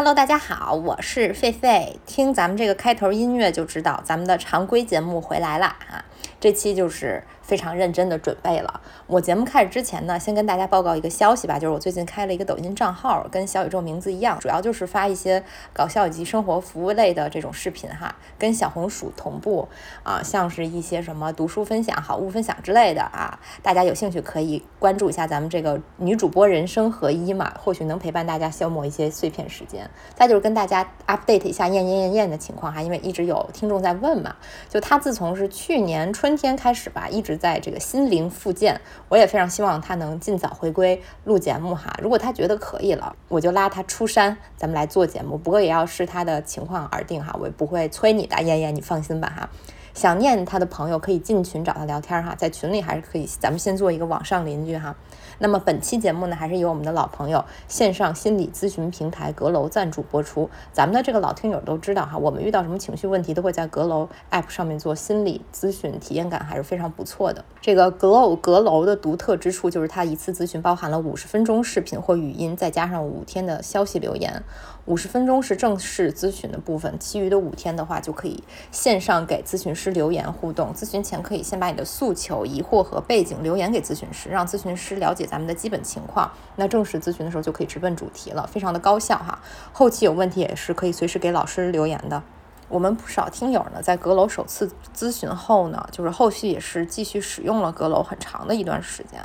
Hello，大家好，我是狒狒。听咱们这个开头音乐就知道，咱们的常规节目回来了啊！这期就是。非常认真的准备了。我节目开始之前呢，先跟大家报告一个消息吧，就是我最近开了一个抖音账号，跟小宇宙名字一样，主要就是发一些搞笑以及生活服务类的这种视频哈，跟小红薯同步啊，像是一些什么读书分享、好物分享之类的啊，大家有兴趣可以关注一下咱们这个女主播人生合一嘛，或许能陪伴大家消磨一些碎片时间。再就是跟大家 update 一下燕燕燕燕的情况哈，因为一直有听众在问嘛，就她自从是去年春天开始吧，一直。在这个心灵复健，我也非常希望他能尽早回归录节目哈。如果他觉得可以了，我就拉他出山，咱们来做节目。不过也要视他的情况而定哈，我也不会催你的，燕燕，你放心吧哈。想念他的朋友可以进群找他聊天哈，在群里还是可以，咱们先做一个网上邻居哈。那么本期节目呢，还是由我们的老朋友线上心理咨询平台阁楼赞助播出。咱们的这个老听友都知道哈，我们遇到什么情绪问题，都会在阁楼 App 上面做心理咨询，体验感还是非常不错的。这个 Glow 阁楼的独特之处就是它一次咨询包含了五十分钟视频或语音，再加上五天的消息留言。五十分钟是正式咨询的部分，其余的五天的话就可以线上给咨询师留言互动。咨询前可以先把你的诉求、疑惑和背景留言给咨询师，让咨询师了解咱们的基本情况。那正式咨询的时候就可以直奔主题了，非常的高效哈。后期有问题也是可以随时给老师留言的。我们不少听友呢，在阁楼首次咨询后呢，就是后续也是继续使用了阁楼很长的一段时间。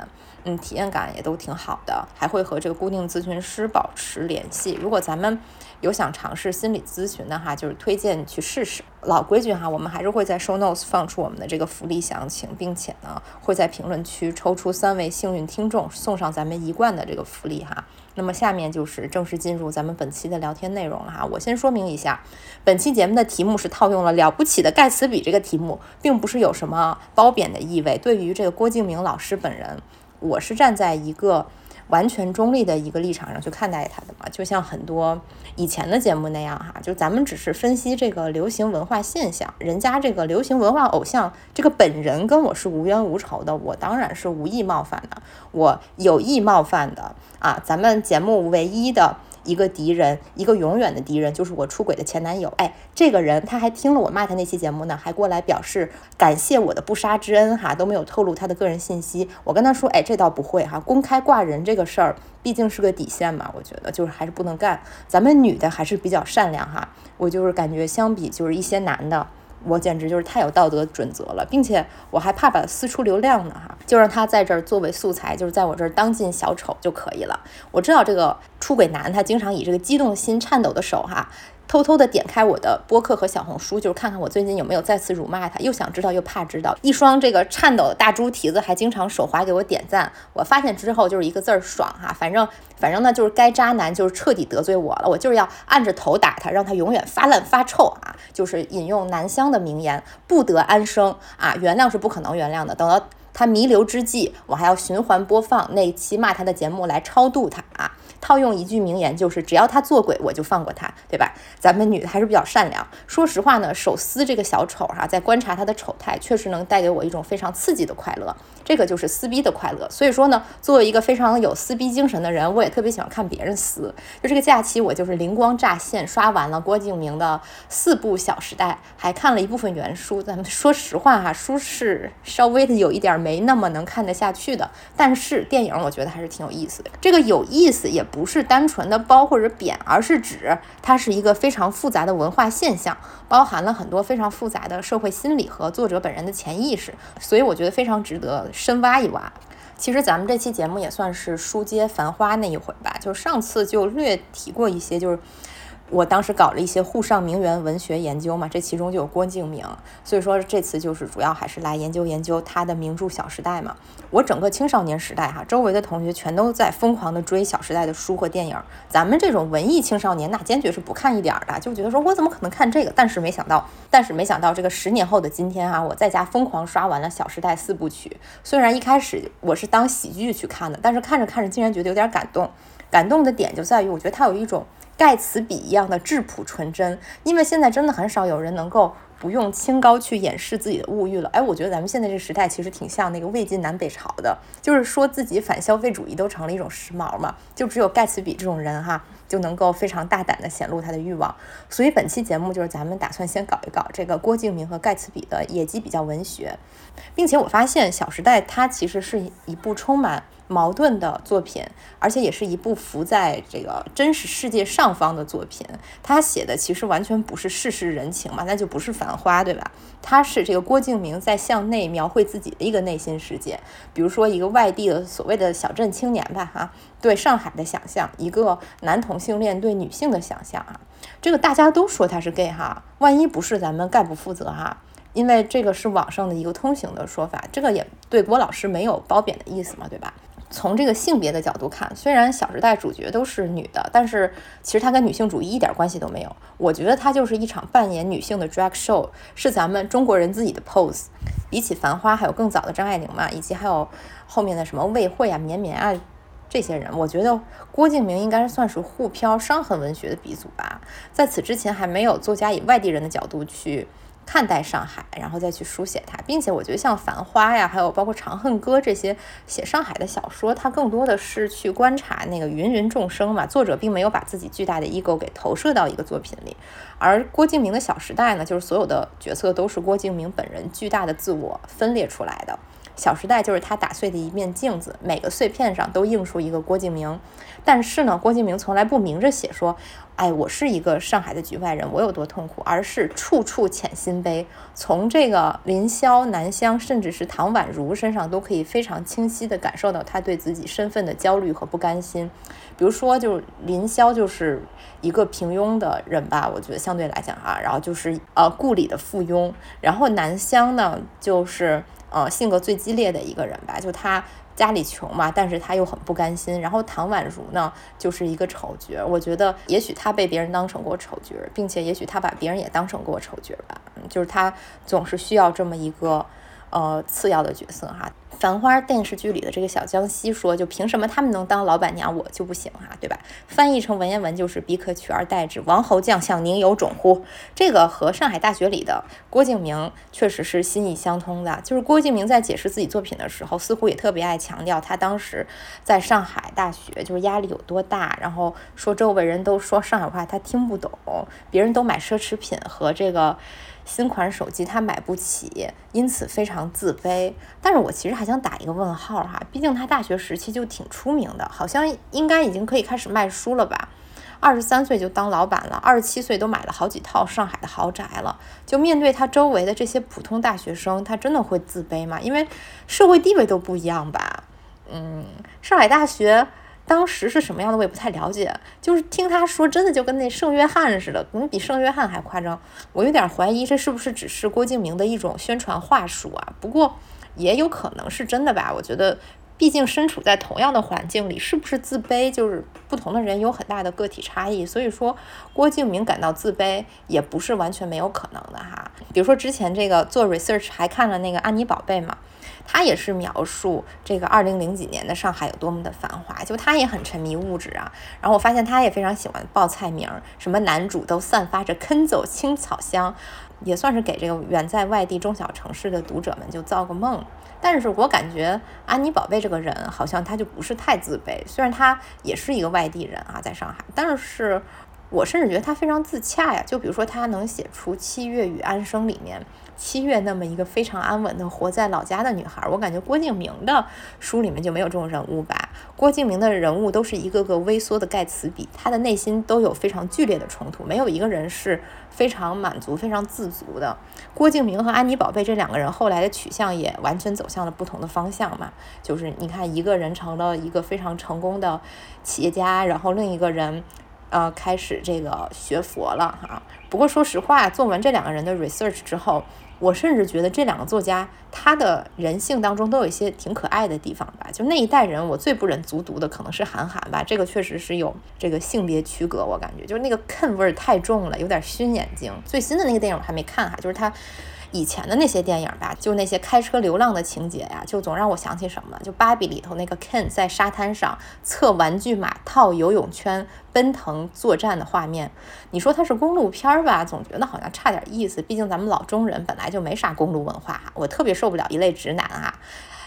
嗯，体验感也都挺好的，还会和这个固定咨询师保持联系。如果咱们有想尝试心理咨询的哈，就是推荐去试试。老规矩哈，我们还是会在 show notes 放出我们的这个福利详情，并且呢，会在评论区抽出三位幸运听众，送上咱们一贯的这个福利哈。那么下面就是正式进入咱们本期的聊天内容了哈。我先说明一下，本期节目的题目是套用了《了不起的盖茨比》这个题目，并不是有什么褒贬的意味。对于这个郭敬明老师本人。我是站在一个完全中立的一个立场上去看待他的嘛，就像很多以前的节目那样哈，就咱们只是分析这个流行文化现象，人家这个流行文化偶像这个本人跟我是无冤无仇的，我当然是无意冒犯的，我有意冒犯的啊，咱们节目唯一的。一个敌人，一个永远的敌人，就是我出轨的前男友。哎，这个人他还听了我骂他那期节目呢，还过来表示感谢我的不杀之恩，哈，都没有透露他的个人信息。我跟他说，哎，这倒不会哈，公开挂人这个事儿毕竟是个底线嘛，我觉得就是还是不能干。咱们女的还是比较善良哈，我就是感觉相比就是一些男的。我简直就是太有道德准则了，并且我还怕把它撕出流量呢哈，就让他在这儿作为素材，就是在我这儿当尽小丑就可以了。我知道这个出轨男他经常以这个激动心、颤抖的手哈。偷偷的点开我的播客和小红书，就是看看我最近有没有再次辱骂他。又想知道又怕知道，一双这个颤抖的大猪蹄子还经常手滑给我点赞。我发现之后就是一个字儿爽哈，反正反正呢就是该渣男就是彻底得罪我了，我就是要按着头打他，让他永远发烂发臭啊！就是引用南湘的名言，不得安生啊！原谅是不可能原谅的，等到他弥留之际，我还要循环播放那期骂他的节目来超度他啊！套用一句名言，就是只要他做鬼，我就放过他，对吧？咱们女的还是比较善良。说实话呢，手撕这个小丑哈，在观察他的丑态，确实能带给我一种非常刺激的快乐。这个就是撕逼的快乐。所以说呢，作为一个非常有撕逼精神的人，我也特别喜欢看别人撕。就这个假期，我就是灵光乍现，刷完了郭敬明的四部《小时代》，还看了一部分原书。咱们说实话哈，书是稍微的有一点没那么能看得下去的，但是电影我觉得还是挺有意思的。这个有意思也。不是单纯的褒或者贬，而是指它是一个非常复杂的文化现象，包含了很多非常复杂的社会心理和作者本人的潜意识，所以我觉得非常值得深挖一挖。其实咱们这期节目也算是书接繁花那一回吧，就上次就略提过一些，就是。我当时搞了一些沪上名媛文学研究嘛，这其中就有郭敬明，所以说这次就是主要还是来研究研究他的名著《小时代》嘛。我整个青少年时代哈，周围的同学全都在疯狂的追《小时代》的书和电影，咱们这种文艺青少年那坚决是不看一点的，就觉得说我怎么可能看这个？但是没想到，但是没想到这个十年后的今天哈，我在家疯狂刷完了《小时代》四部曲。虽然一开始我是当喜剧去看的，但是看着看着竟然觉得有点感动。感动的点就在于，我觉得它有一种。盖茨比一样的质朴纯真，因为现在真的很少有人能够不用清高去掩饰自己的物欲了。哎，我觉得咱们现在这个时代其实挺像那个魏晋南北朝的，就是说自己反消费主义都成了一种时髦嘛，就只有盖茨比这种人哈。就能够非常大胆地显露他的欲望，所以本期节目就是咱们打算先搞一搞这个郭敬明和盖茨比的野鸡比较文学，并且我发现《小时代》它其实是一部充满。矛盾的作品，而且也是一部浮在这个真实世界上方的作品。他写的其实完全不是世事人情嘛，那就不是繁花，对吧？他是这个郭敬明在向内描绘自己的一个内心世界。比如说一个外地的所谓的小镇青年吧，哈，对上海的想象；一个男同性恋对女性的想象啊。这个大家都说他是 gay 哈，万一不是，咱们概不负责哈。因为这个是网上的一个通行的说法，这个也对郭老师没有褒贬的意思嘛，对吧？从这个性别的角度看，虽然《小时代》主角都是女的，但是其实它跟女性主义一点关系都没有。我觉得它就是一场扮演女性的 drag show，是咱们中国人自己的 pose。比起《繁花》，还有更早的张爱玲嘛，以及还有后面的什么魏慧啊、绵绵啊这些人，我觉得郭敬明应该算是沪漂伤痕文学的鼻祖吧。在此之前，还没有作家以外地人的角度去。看待上海，然后再去书写它，并且我觉得像《繁花》呀，还有包括《长恨歌》这些写上海的小说，它更多的是去观察那个芸芸众生嘛。作者并没有把自己巨大的 ego 给投射到一个作品里，而郭敬明的《小时代》呢，就是所有的角色都是郭敬明本人巨大的自我分裂出来的。《小时代》就是他打碎的一面镜子，每个碎片上都映出一个郭敬明。但是呢，郭敬明从来不明着写说。哎，我是一个上海的局外人，我有多痛苦，而是处处潜心悲。从这个林霄、南湘，甚至是唐宛如身上，都可以非常清晰地感受到他对自己身份的焦虑和不甘心。比如说，就是林霄就是一个平庸的人吧，我觉得相对来讲啊，然后就是呃故里的附庸。然后南湘呢，就是呃性格最激烈的一个人吧，就他。家里穷嘛，但是他又很不甘心。然后唐宛如呢，就是一个丑角。我觉得也许他被别人当成过丑角，并且也许他把别人也当成过丑角吧。就是他总是需要这么一个呃次要的角色哈。《繁花》电视剧里的这个小江西说：“就凭什么他们能当老板娘，我就不行哈，对吧？”翻译成文言文就是“彼可取而代之，王侯将相宁有种乎？”这个和上海大学里的郭敬明确实是心意相通的。就是郭敬明在解释自己作品的时候，似乎也特别爱强调他当时在上海大学就是压力有多大，然后说周围人都说上海话他听不懂，别人都买奢侈品和这个。新款手机他买不起，因此非常自卑。但是我其实还想打一个问号哈，毕竟他大学时期就挺出名的，好像应该已经可以开始卖书了吧？二十三岁就当老板了，二十七岁都买了好几套上海的豪宅了。就面对他周围的这些普通大学生，他真的会自卑吗？因为社会地位都不一样吧？嗯，上海大学。当时是什么样的我也不太了解，就是听他说，真的就跟那圣约翰似的，可能比圣约翰还夸张。我有点怀疑这是不是只是郭敬明的一种宣传话术啊？不过也有可能是真的吧。我觉得，毕竟身处在同样的环境里，是不是自卑，就是不同的人有很大的个体差异。所以说，郭敬明感到自卑也不是完全没有可能的哈。比如说之前这个做 research 还看了那个安妮宝贝嘛。他也是描述这个二零零几年的上海有多么的繁华，就他也很沉迷物质啊。然后我发现他也非常喜欢报菜名，什么男主都散发着坑走青草香，也算是给这个远在外地中小城市的读者们就造个梦。但是我感觉安妮宝贝这个人好像他就不是太自卑，虽然他也是一个外地人啊，在上海，但是我甚至觉得他非常自洽呀。就比如说他能写出《七月与安生》里面。七月那么一个非常安稳的活在老家的女孩，我感觉郭敬明的书里面就没有这种人物吧。郭敬明的人物都是一个个微缩的盖茨比，他的内心都有非常剧烈的冲突，没有一个人是非常满足、非常自足的。郭敬明和安妮宝贝这两个人后来的取向也完全走向了不同的方向嘛。就是你看，一个人成了一个非常成功的企业家，然后另一个人。呃，开始这个学佛了哈。不过说实话，做完这两个人的 research 之后，我甚至觉得这两个作家他的人性当中都有一些挺可爱的地方吧。就那一代人，我最不忍卒读的可能是韩寒吧。这个确实是有这个性别区隔，我感觉就是那个坑味儿太重了，有点熏眼睛。最新的那个电影我还没看哈，就是他以前的那些电影吧，就那些开车流浪的情节呀，就总让我想起什么？就芭比里头那个 Ken 在沙滩上测玩具马套游泳圈奔腾作战的画面。你说它是公路片儿吧，总觉得好像差点意思。毕竟咱们老中人本来就没啥公路文化。我特别受不了一类直男啊。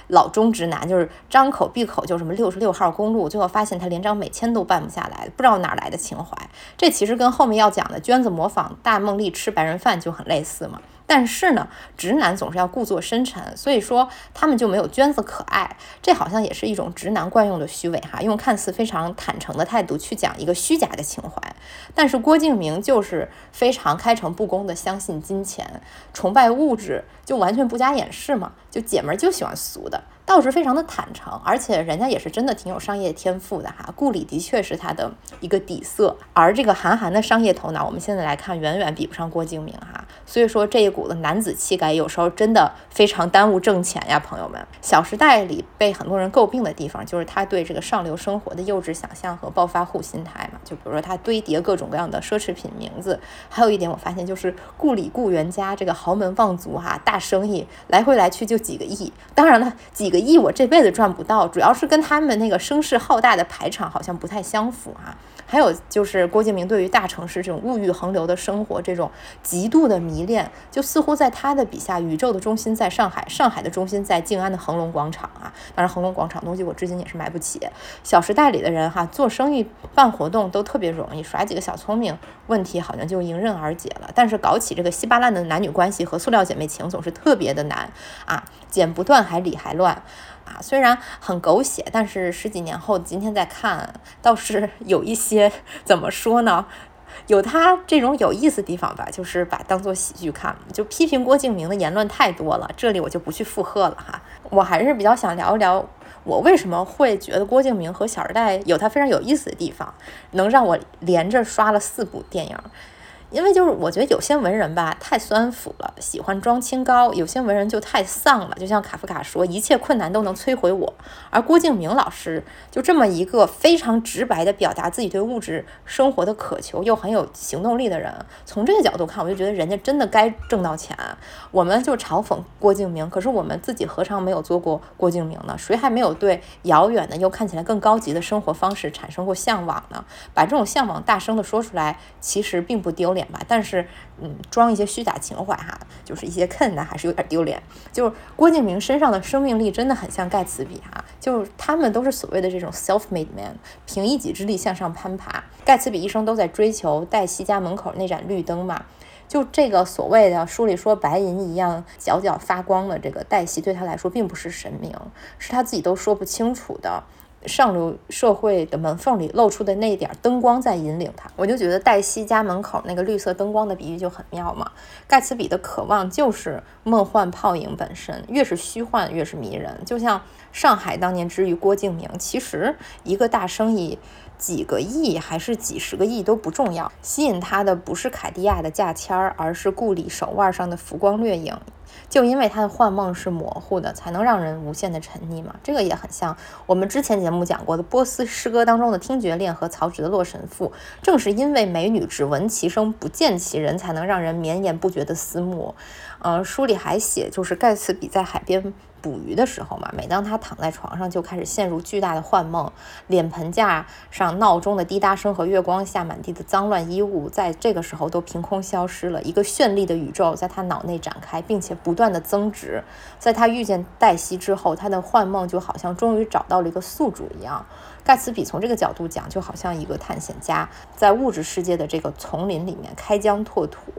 老中直男就是张口闭口就什么六十六号公路，最后发现他连张美签都办不下来，不知道哪来的情怀。这其实跟后面要讲的娟子模仿大梦丽吃白人饭就很类似嘛。但是呢，直男总是要故作深沉，所以说他们就没有娟子可爱。这好像也是一种直男惯用的虚伪哈，用看似非常坦诚的态度去讲一个虚假的情怀。但是郭敬明就是非常开诚布公的相信金钱，崇拜物质，就完全不加掩饰嘛，就姐们儿就喜欢俗的。倒是非常的坦诚，而且人家也是真的挺有商业天赋的哈。顾里的确是他的一个底色，而这个韩寒的商业头脑，我们现在来看远远比不上郭敬明哈。所以说这一股子男子气概，有时候真的非常耽误挣钱呀，朋友们。《小时代》里被很多人诟病的地方，就是他对这个上流生活的幼稚想象和暴发户心态嘛。就比如说他堆叠各种各样的奢侈品名字，还有一点我发现就是顾里顾源家这个豪门望族哈，大生意来回来去就几个亿，当然了几个。亿我这辈子赚不到，主要是跟他们那个声势浩大的排场好像不太相符哈。还有就是郭敬明对于大城市这种物欲横流的生活这种极度的迷恋，就似乎在他的笔下，宇宙的中心在上海，上海的中心在静安的恒隆广场啊。当然，恒隆广场东西我至今也是买不起。小时代里的人哈，做生意办活动都特别容易，耍几个小聪明，问题好像就迎刃而解了。但是搞起这个稀巴烂的男女关系和塑料姐妹情，总是特别的难啊，剪不断还理还乱。啊，虽然很狗血，但是十几年后今天再看，倒是有一些怎么说呢？有他这种有意思地方吧，就是把当做喜剧看。就批评郭敬明的言论太多了，这里我就不去附和了哈。我还是比较想聊一聊，我为什么会觉得郭敬明和《小时代》有他非常有意思的地方，能让我连着刷了四部电影。因为就是我觉得有些文人吧太酸腐了，喜欢装清高；有些文人就太丧了，就像卡夫卡说，一切困难都能摧毁我。而郭敬明老师就这么一个非常直白的表达自己对物质生活的渴求，又很有行动力的人。从这个角度看，我就觉得人家真的该挣到钱。我们就嘲讽郭敬明，可是我们自己何尝没有做过郭敬明呢？谁还没有对遥远的又看起来更高级的生活方式产生过向往呢？把这种向往大声的说出来，其实并不丢脸。脸吧，但是，嗯，装一些虚假情怀哈，就是一些坑的，还是有点丢脸。就是郭敬明身上的生命力真的很像盖茨比哈，就是他们都是所谓的这种 self-made man，凭一己之力向上攀爬。盖茨比一生都在追求黛西家门口那盏绿灯嘛，就这个所谓的书里说白银一样皎皎发光的这个黛西，对他来说并不是神明，是他自己都说不清楚的。上流社会的门缝里露出的那点灯光在引领他，我就觉得黛西家门口那个绿色灯光的比喻就很妙嘛。盖茨比的渴望就是梦幻泡影本身，越是虚幻越是迷人。就像上海当年之于郭敬明，其实一个大生意几个亿还是几十个亿都不重要，吸引他的不是凯迪亚的价签儿，而是顾里手腕上的浮光掠影。就因为他的幻梦是模糊的，才能让人无限的沉溺嘛。这个也很像我们之前节目讲过的波斯诗歌当中的听觉恋和曹植的《洛神赋》。正是因为美女只闻其声不见其人，才能让人绵延不绝的思慕。呃，书里还写，就是盖茨比在海边。捕鱼的时候嘛，每当他躺在床上，就开始陷入巨大的幻梦。脸盆架上闹钟的滴答声和月光下满地的脏乱衣物，在这个时候都凭空消失了。一个绚丽的宇宙在他脑内展开，并且不断的增值。在他遇见黛西之后，他的幻梦就好像终于找到了一个宿主一样。盖茨比从这个角度讲，就好像一个探险家，在物质世界的这个丛林里面开疆拓土。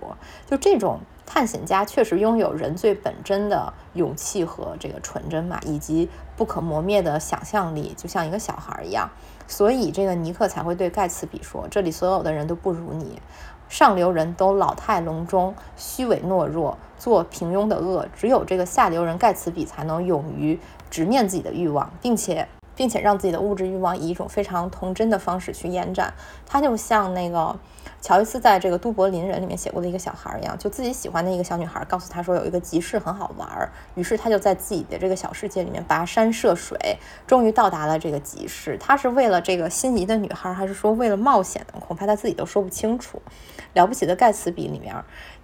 就这种。探险家确实拥有人最本真的勇气和这个纯真嘛，以及不可磨灭的想象力，就像一个小孩一样。所以这个尼克才会对盖茨比说：“这里所有的人都不如你，上流人都老态龙钟、虚伪懦弱，做平庸的恶，只有这个下流人盖茨比才能勇于直面自己的欲望，并且并且让自己的物质欲望以一种非常童真的方式去延展。他就像那个。”乔伊斯在这个《都柏林人》里面写过的一个小孩一样，就自己喜欢的一个小女孩告诉他说有一个集市很好玩儿，于是他就在自己的这个小世界里面跋山涉水，终于到达了这个集市。他是为了这个心仪的女孩，还是说为了冒险呢？恐怕他自己都说不清楚。了不起的盖茨比里面。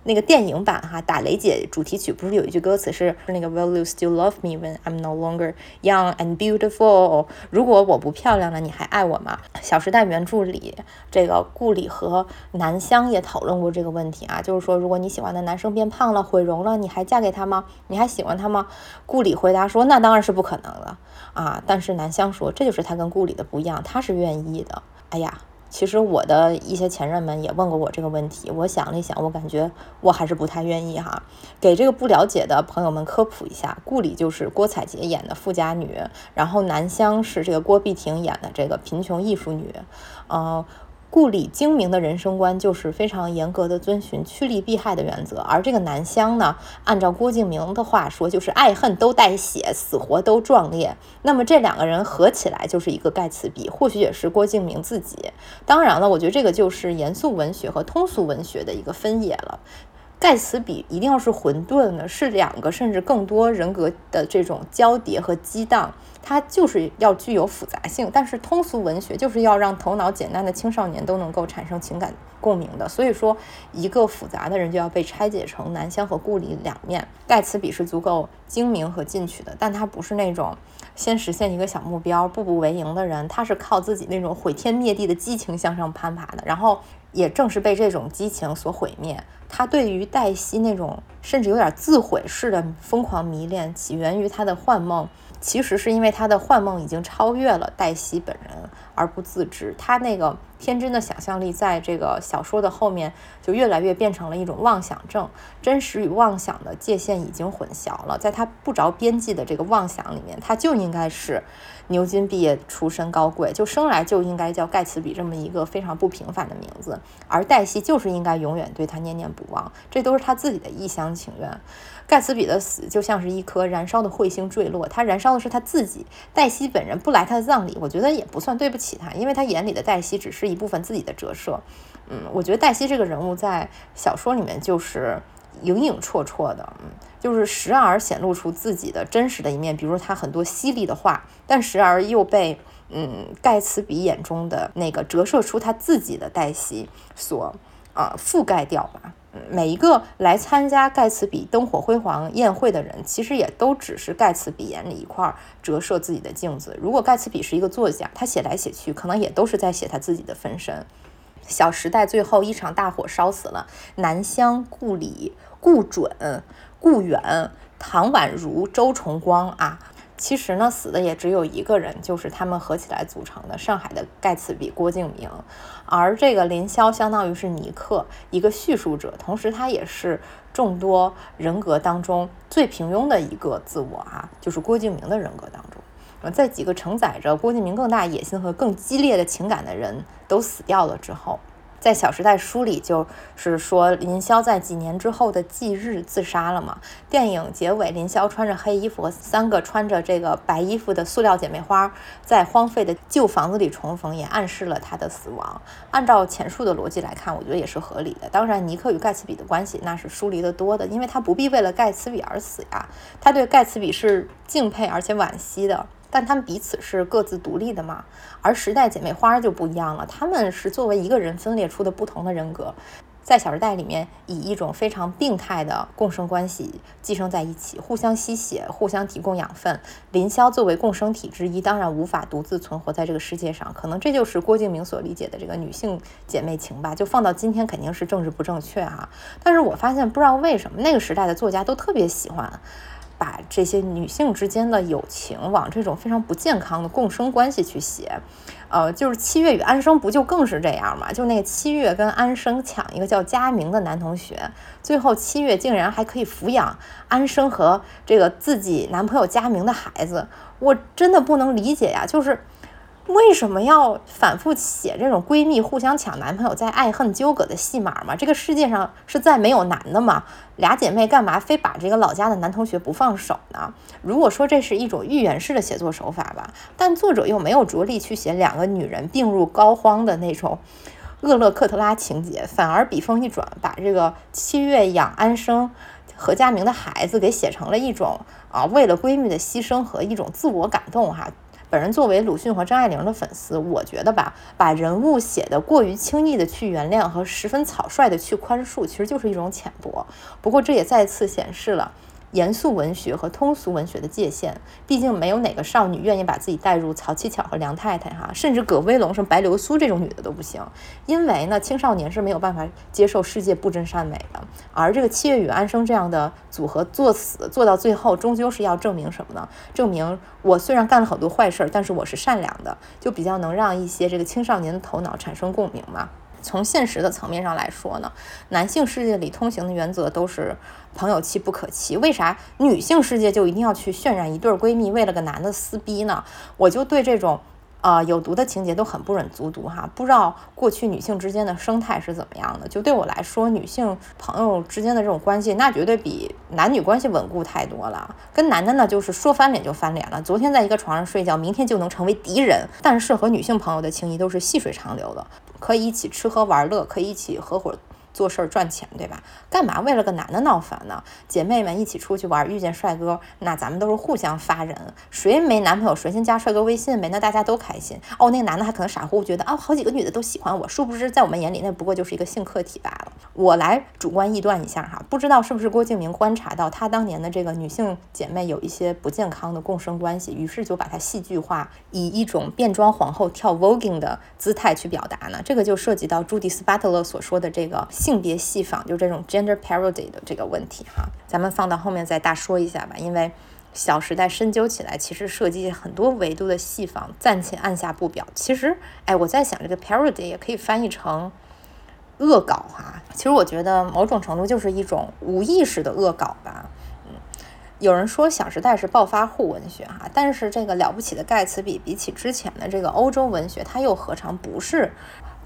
那个电影版哈，打雷姐主题曲不是有一句歌词是那个 Will you still love me when I'm no longer young and beautiful？如果我不漂亮了，你还爱我吗？小时代原著里，这个顾里和南湘也讨论过这个问题啊，就是说如果你喜欢的男生变胖了、毁容了，你还嫁给他吗？你还喜欢他吗？顾里回答说，那当然是不可能了啊。但是南湘说，这就是他跟顾里的不一样，他是愿意的。哎呀。其实我的一些前任们也问过我这个问题，我想了一想，我感觉我还是不太愿意哈。给这个不了解的朋友们科普一下，顾里就是郭采洁演的富家女，然后南湘是这个郭碧婷演的这个贫穷艺术女，嗯。顾里精明的人生观就是非常严格的遵循趋利避害的原则，而这个南湘呢，按照郭敬明的话说，就是爱恨都带血，死活都壮烈。那么这两个人合起来就是一个盖茨比，或许也是郭敬明自己。当然了，我觉得这个就是严肃文学和通俗文学的一个分野了。盖茨比一定要是混沌的，是两个甚至更多人格的这种交叠和激荡。它就是要具有复杂性，但是通俗文学就是要让头脑简单的青少年都能够产生情感共鸣的。所以说，一个复杂的人就要被拆解成南湘和顾里两面。盖茨比是足够精明和进取的，但他不是那种先实现一个小目标、步步为营的人，他是靠自己那种毁天灭地的激情向上攀爬的。然后，也正是被这种激情所毁灭。他对于黛西那种甚至有点自毁式的疯狂迷恋，起源于他的幻梦。其实是因为他的幻梦已经超越了黛西本人而不自知，他那个天真的想象力在这个小说的后面就越来越变成了一种妄想症，真实与妄想的界限已经混淆了，在他不着边际的这个妄想里面，他就应该是牛津毕业出身高贵，就生来就应该叫盖茨比这么一个非常不平凡的名字，而黛西就是应该永远对他念念不忘，这都是他自己的一厢情愿。盖茨比的死就像是一颗燃烧的彗星坠落，他燃烧的是他自己。黛西本人不来他的葬礼，我觉得也不算对不起他，因为他眼里的黛西只是一部分自己的折射。嗯，我觉得黛西这个人物在小说里面就是影影绰绰的，嗯，就是时而显露出自己的真实的一面，比如他很多犀利的话，但时而又被嗯盖茨比眼中的那个折射出他自己的黛西所啊覆盖掉吧。每一个来参加盖茨比灯火辉煌宴会的人，其实也都只是盖茨比眼里一块折射自己的镜子。如果盖茨比是一个作家，他写来写去，可能也都是在写他自己的分身。《小时代》最后一场大火烧死了南湘、顾里、顾准、顾远、唐宛如、周崇光啊。其实呢，死的也只有一个人，就是他们合起来组成的上海的盖茨比郭敬明。而这个林霄相当于是尼克一个叙述者，同时他也是众多人格当中最平庸的一个自我啊，就是郭敬明的人格当中。在几个承载着郭敬明更大野心和更激烈的情感的人都死掉了之后。在《小时代》书里，就是说林霄在几年之后的忌日自杀了嘛。电影结尾，林霄穿着黑衣服和三个穿着这个白衣服的塑料姐妹花在荒废的旧房子里重逢，也暗示了他的死亡。按照前述的逻辑来看，我觉得也是合理的。当然，尼克与盖茨比的关系那是疏离的多的，因为他不必为了盖茨比而死呀。他对盖茨比是敬佩而且惋惜的。但他们彼此是各自独立的嘛，而时代姐妹花就不一样了，他们是作为一个人分裂出的不同的人格，在小时代里面以一种非常病态的共生关系寄生在一起，互相吸血，互相提供养分。林霄作为共生体之一，当然无法独自存活在这个世界上，可能这就是郭敬明所理解的这个女性姐妹情吧。就放到今天肯定是政治不正确哈，但是我发现不知道为什么那个时代的作家都特别喜欢。把这些女性之间的友情往这种非常不健康的共生关系去写，呃，就是七月与安生不就更是这样吗？就那个七月跟安生抢一个叫佳明的男同学，最后七月竟然还可以抚养安生和这个自己男朋友佳明的孩子，我真的不能理解呀！就是。为什么要反复写这种闺蜜互相抢男朋友在爱恨纠葛的戏码吗？这个世界上是再没有男的吗？俩姐妹干嘛非把这个老家的男同学不放手呢？如果说这是一种寓言式的写作手法吧，但作者又没有着力去写两个女人病入膏肓的那种厄勒克特拉情节，反而笔锋一转，把这个七月养安生何家明的孩子给写成了一种啊为了闺蜜的牺牲和一种自我感动哈。本人作为鲁迅和张爱玲的粉丝，我觉得吧，把人物写的过于轻易的去原谅和十分草率的去宽恕，其实就是一种浅薄。不过这也再次显示了。严肃文学和通俗文学的界限，毕竟没有哪个少女愿意把自己带入曹七巧和梁太太哈，甚至葛威龙、什么白流苏这种女的都不行，因为呢，青少年是没有办法接受世界不真善美的。而这个七月与安生这样的组合作死做到最后，终究是要证明什么呢？证明我虽然干了很多坏事儿，但是我是善良的，就比较能让一些这个青少年的头脑产生共鸣嘛。从现实的层面上来说呢，男性世界里通行的原则都是朋友妻不可欺，为啥女性世界就一定要去渲染一对闺蜜为了个男的撕逼呢？我就对这种呃有毒的情节都很不忍卒读哈。不知道过去女性之间的生态是怎么样的？就对我来说，女性朋友之间的这种关系，那绝对比男女关系稳固太多了。跟男的呢，就是说翻脸就翻脸了，昨天在一个床上睡觉，明天就能成为敌人。但是和女性朋友的情谊都是细水长流的。可以一起吃喝玩乐，可以一起合伙。做事儿赚钱，对吧？干嘛为了个男的闹烦呢？姐妹们一起出去玩，遇见帅哥，那咱们都是互相发人。谁没男朋友，谁先加帅哥微信呗，那大家都开心。哦，那个男的还可能傻乎乎觉得，哦，好几个女的都喜欢我，殊不知在我们眼里，那不过就是一个性客体罢了。我来主观臆断一下哈，不知道是不是郭敬明观察到他当年的这个女性姐妹有一些不健康的共生关系，于是就把它戏剧化，以一种变装皇后跳 voguing 的姿态去表达呢？这个就涉及到朱迪斯·巴特勒所说的这个。性别戏仿就这种 gender parody 的这个问题哈，咱们放到后面再大说一下吧。因为《小时代》深究起来，其实涉及很多维度的戏仿，暂且按下不表。其实，哎，我在想，这个 parody 也可以翻译成恶搞哈。其实我觉得某种程度就是一种无意识的恶搞吧。嗯，有人说《小时代》是暴发户文学哈，但是这个了不起的盖茨比比起之前的这个欧洲文学，它又何尝不是？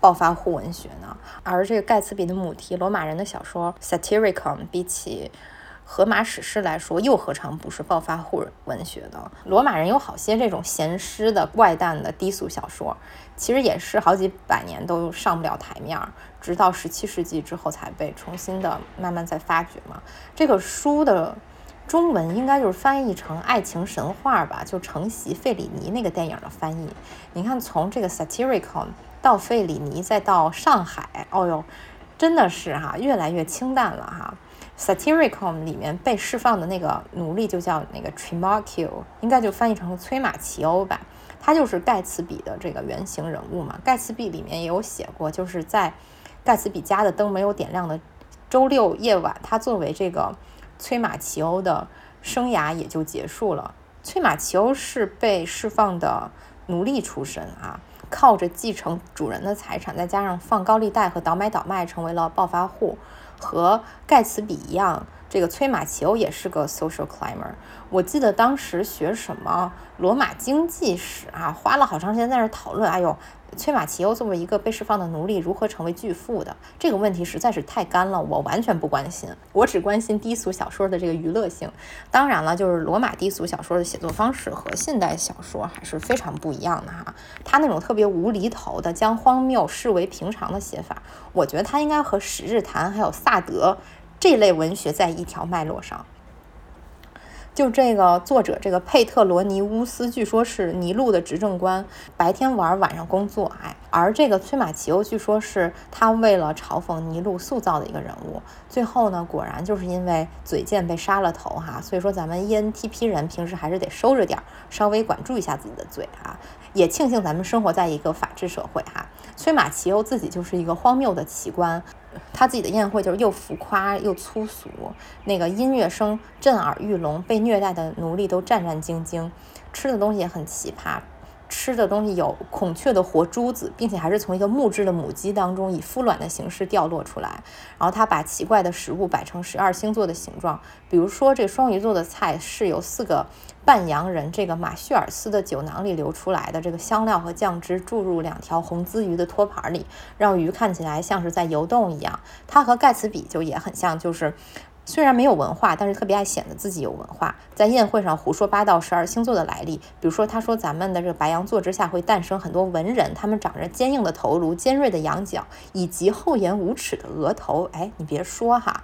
暴发户文学呢？而这个盖茨比的母题罗马人的小说《Satyricon》比起荷马史诗来说，又何尝不是暴发户文学的？罗马人有好些这种闲诗的怪诞的低俗小说，其实也是好几百年都上不了台面儿，直到十七世纪之后才被重新的慢慢在发掘嘛。这个书的中文应该就是翻译成爱情神话吧，就承袭费里尼那个电影的翻译。你看，从这个《Satyricon》。到费里尼，再到上海，哦哟，真的是哈，越来越清淡了哈。Satyricon 里面被释放的那个奴隶就叫那个 Trimarchio，应该就翻译成崔马奇欧吧。他就是盖茨比的这个原型人物嘛。盖茨比里面也有写过，就是在盖茨比家的灯没有点亮的周六夜晚，他作为这个崔马奇欧的生涯也就结束了。崔马奇欧是被释放的奴隶出身啊。靠着继承主人的财产，再加上放高利贷和倒买倒卖，成为了暴发户。和盖茨比一样，这个崔马奇欧也是个 social climber。我记得当时学什么罗马经济史啊，花了好长时间在那讨论。哎呦。崔马奇欧作为一个被释放的奴隶，如何成为巨富的这个问题实在是太干了，我完全不关心。我只关心低俗小说的这个娱乐性。当然了，就是罗马低俗小说的写作方式和现代小说还是非常不一样的哈。他那种特别无厘头的将荒谬视为平常的写法，我觉得他应该和《十日谈》还有萨德这类文学在一条脉络上。就这个作者，这个佩特罗尼乌斯，据说是尼禄的执政官，白天玩，晚上工作。哎，而这个崔马奇欧，据说是他为了嘲讽尼禄塑造的一个人物。最后呢，果然就是因为嘴贱被杀了头哈。所以说，咱们 ENTP 人平时还是得收着点儿，稍微管住一下自己的嘴啊。也庆幸咱们生活在一个法治社会哈。崔马奇欧自己就是一个荒谬的奇观。他自己的宴会就是又浮夸又粗俗，那个音乐声震耳欲聋，被虐待的奴隶都战战兢兢，吃的东西也很奇葩。吃的东西有孔雀的活珠子，并且还是从一个木质的母鸡当中以孵卵的形式掉落出来。然后他把奇怪的食物摆成十二星座的形状，比如说这双鱼座的菜是由四个半羊人这个马叙尔斯的酒囊里流出来的这个香料和酱汁注入两条红鳟鱼的托盘里，让鱼看起来像是在游动一样。它和盖茨比就也很像，就是。虽然没有文化，但是特别爱显得自己有文化，在宴会上胡说八道十二星座的来历。比如说，他说咱们的这个白羊座之下会诞生很多文人，他们长着坚硬的头颅、尖锐的羊角以及厚颜无耻的额头。哎，你别说哈，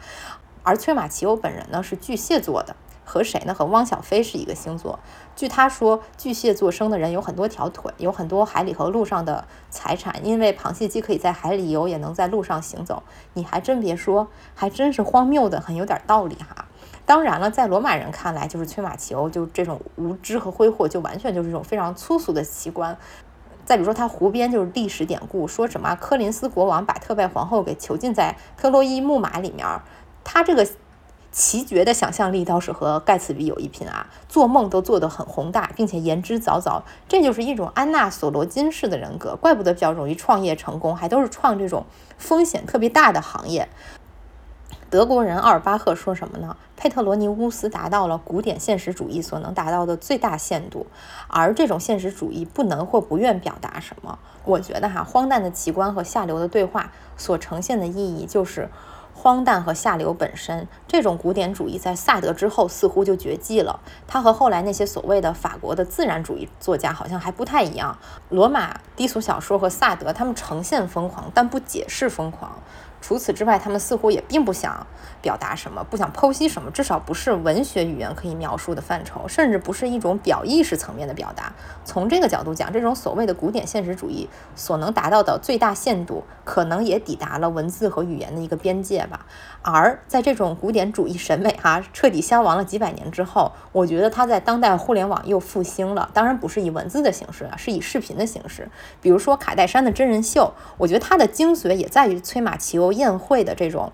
而崔马奇欧本人呢是巨蟹座的。和谁呢？和汪小菲是一个星座。据他说，巨蟹座生的人有很多条腿，有很多海里和陆上的财产，因为螃蟹既可以在海里游，也能在路上行走。你还真别说，还真是荒谬的，很有点道理哈。当然了，在罗马人看来，就是催马奇欧就这种无知和挥霍，就完全就是一种非常粗俗的奇观。再比如说，他胡编就是历史典故，说什么柯林斯国王把特拜皇后给囚禁在特洛伊木马里面，他这个。奇绝的想象力倒是和盖茨比有一拼啊，做梦都做得很宏大，并且言之凿凿，这就是一种安娜索罗金式的人格，怪不得比较容易创业成功，还都是创这种风险特别大的行业。德国人奥尔巴赫说什么呢？佩特罗尼乌斯达到了古典现实主义所能达到的最大限度，而这种现实主义不能或不愿表达什么。我觉得哈，荒诞的奇观和下流的对话所呈现的意义就是。荒诞和下流本身，这种古典主义在萨德之后似乎就绝迹了。他和后来那些所谓的法国的自然主义作家好像还不太一样。罗马低俗小说和萨德，他们呈现疯狂，但不解释疯狂。除此之外，他们似乎也并不想表达什么，不想剖析什么，至少不是文学语言可以描述的范畴，甚至不是一种表意识层面的表达。从这个角度讲，这种所谓的古典现实主义所能达到的最大限度，可能也抵达了文字和语言的一个边界吧。而在这种古典主义审美哈彻底消亡了几百年之后，我觉得它在当代互联网又复兴了。当然不是以文字的形式啊，是以视频的形式。比如说卡戴珊的真人秀，我觉得它的精髓也在于催马奇欧。宴会的这种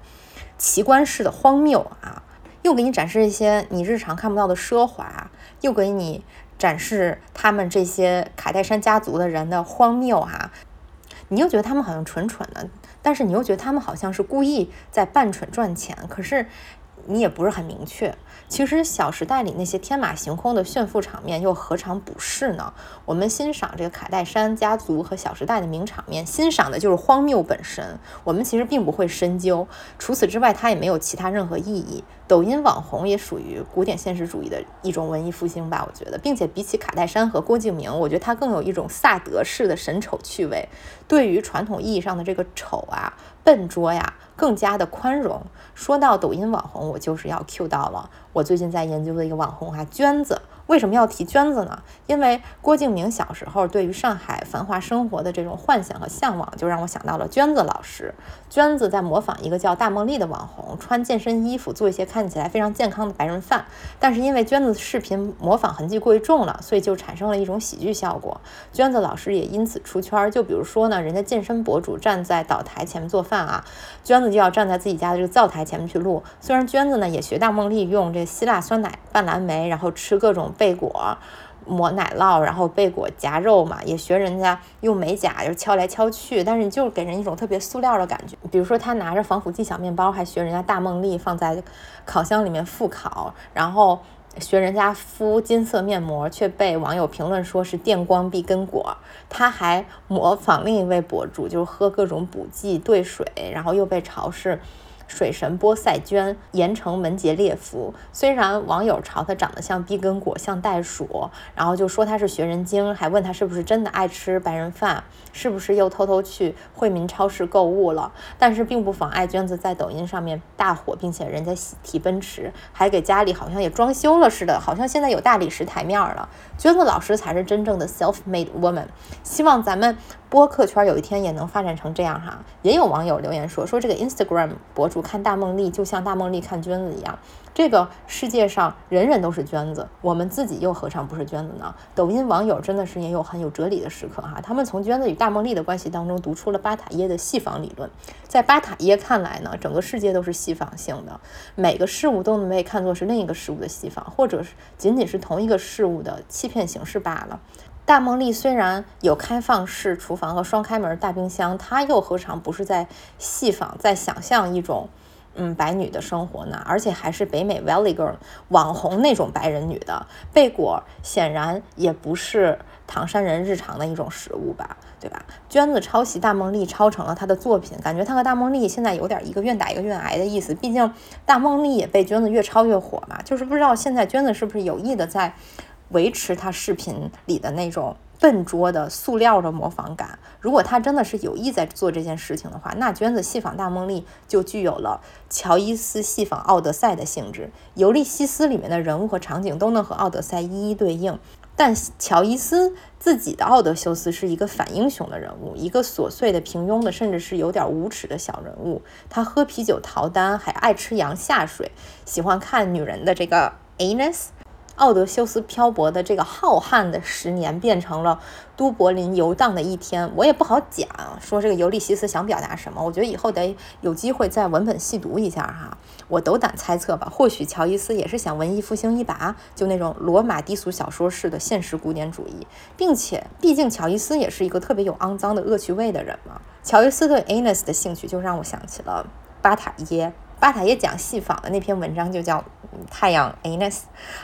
奇观式的荒谬啊，又给你展示一些你日常看不到的奢华，又给你展示他们这些卡戴珊家族的人的荒谬哈，你又觉得他们好像蠢蠢的，但是你又觉得他们好像是故意在扮蠢赚钱，可是你也不是很明确。其实《小时代》里那些天马行空的炫富场面又何尝不是呢？我们欣赏这个卡戴珊家族和《小时代》的名场面，欣赏的就是荒谬本身。我们其实并不会深究，除此之外，它也没有其他任何意义。抖音网红也属于古典现实主义的一种文艺复兴吧，我觉得，并且比起卡戴珊和郭敬明，我觉得它更有一种萨德式的神丑趣味。对于传统意义上的这个丑啊、笨拙呀，更加的宽容。说到抖音网红，我就是要 Q 到了。我最近在研究的一个网红啊，娟子。为什么要提娟子呢？因为郭敬明小时候对于上海繁华生活的这种幻想和向往，就让我想到了娟子老师。娟子在模仿一个叫大梦丽的网红，穿健身衣服，做一些看起来非常健康的白人饭。但是因为娟子视频模仿痕迹过于重了，所以就产生了一种喜剧效果。娟子老师也因此出圈。就比如说呢，人家健身博主站在岛台前面做饭啊，娟子就要站在自己家的这个灶台前面去录。虽然娟子呢也学大梦丽用这希腊酸奶拌蓝莓，然后吃各种。贝果抹奶酪，然后贝果夹肉嘛，也学人家用美甲，就敲来敲去，但是就给人一种特别塑料的感觉。比如说他拿着防腐剂小面包，还学人家大梦丽放在烤箱里面复烤，然后学人家敷金色面膜，却被网友评论说是电光碧根果。他还模仿另一位博主，就是喝各种补剂兑水，然后又被嘲是。水神波塞娟，盐城门捷列夫。虽然网友朝他长得像碧根果，像袋鼠，然后就说他是学人精，还问他是不是真的爱吃白人饭，是不是又偷偷去惠民超市购物了。但是并不妨碍娟子在抖音上面大火，并且人家喜提奔驰，还给家里好像也装修了似的，好像现在有大理石台面了。娟子老师才是真正的 self-made woman。希望咱们。播客圈有一天也能发展成这样哈，也有网友留言说说这个 Instagram 博主看大梦丽就像大梦丽看娟子一样，这个世界上人人都是娟子，我们自己又何尝不是娟子呢？抖音网友真的是也有很有哲理的时刻哈，他们从娟子与大梦丽的关系当中读出了巴塔耶的戏仿理论，在巴塔耶看来呢，整个世界都是戏仿性的，每个事物都能被看作是另一个事物的戏仿，或者是仅仅是同一个事物的欺骗形式罢了。大梦丽虽然有开放式厨房和双开门大冰箱，她又何尝不是在戏仿、在想象一种嗯白女的生活呢，而且还是北美 Valley Girl 网红那种白人女的。贝果显然也不是唐山人日常的一种食物吧，对吧？娟子抄袭大梦丽，抄成了她的作品，感觉她和大梦丽现在有点一个愿打一个愿挨的意思。毕竟大梦丽也被娟子越抄越火嘛，就是不知道现在娟子是不是有意的在维持他视频里的那种。笨拙的塑料的模仿感。如果他真的是有意在做这件事情的话，那娟子戏仿大梦丽就具有了乔伊斯戏仿奥德赛的性质。尤利西斯里面的人物和场景都能和奥德赛一一对应，但乔伊斯自己的奥德修斯是一个反英雄的人物，一个琐碎的、平庸的，甚至是有点无耻的小人物。他喝啤酒逃单，还爱吃羊下水，喜欢看女人的这个 anus。奥德修斯漂泊的这个浩瀚的十年，变成了都柏林游荡的一天。我也不好讲，说这个尤利西斯想表达什么。我觉得以后得有机会再文本细读一下哈。我斗胆猜测吧，或许乔伊斯也是想文艺复兴一把，就那种罗马低俗小说式的现实古典主义，并且毕竟乔伊斯也是一个特别有肮脏的恶趣味的人嘛。乔伊斯对 anus 的兴趣，就让我想起了巴塔耶。巴塔耶讲戏仿的那篇文章就叫《太阳 Anus》，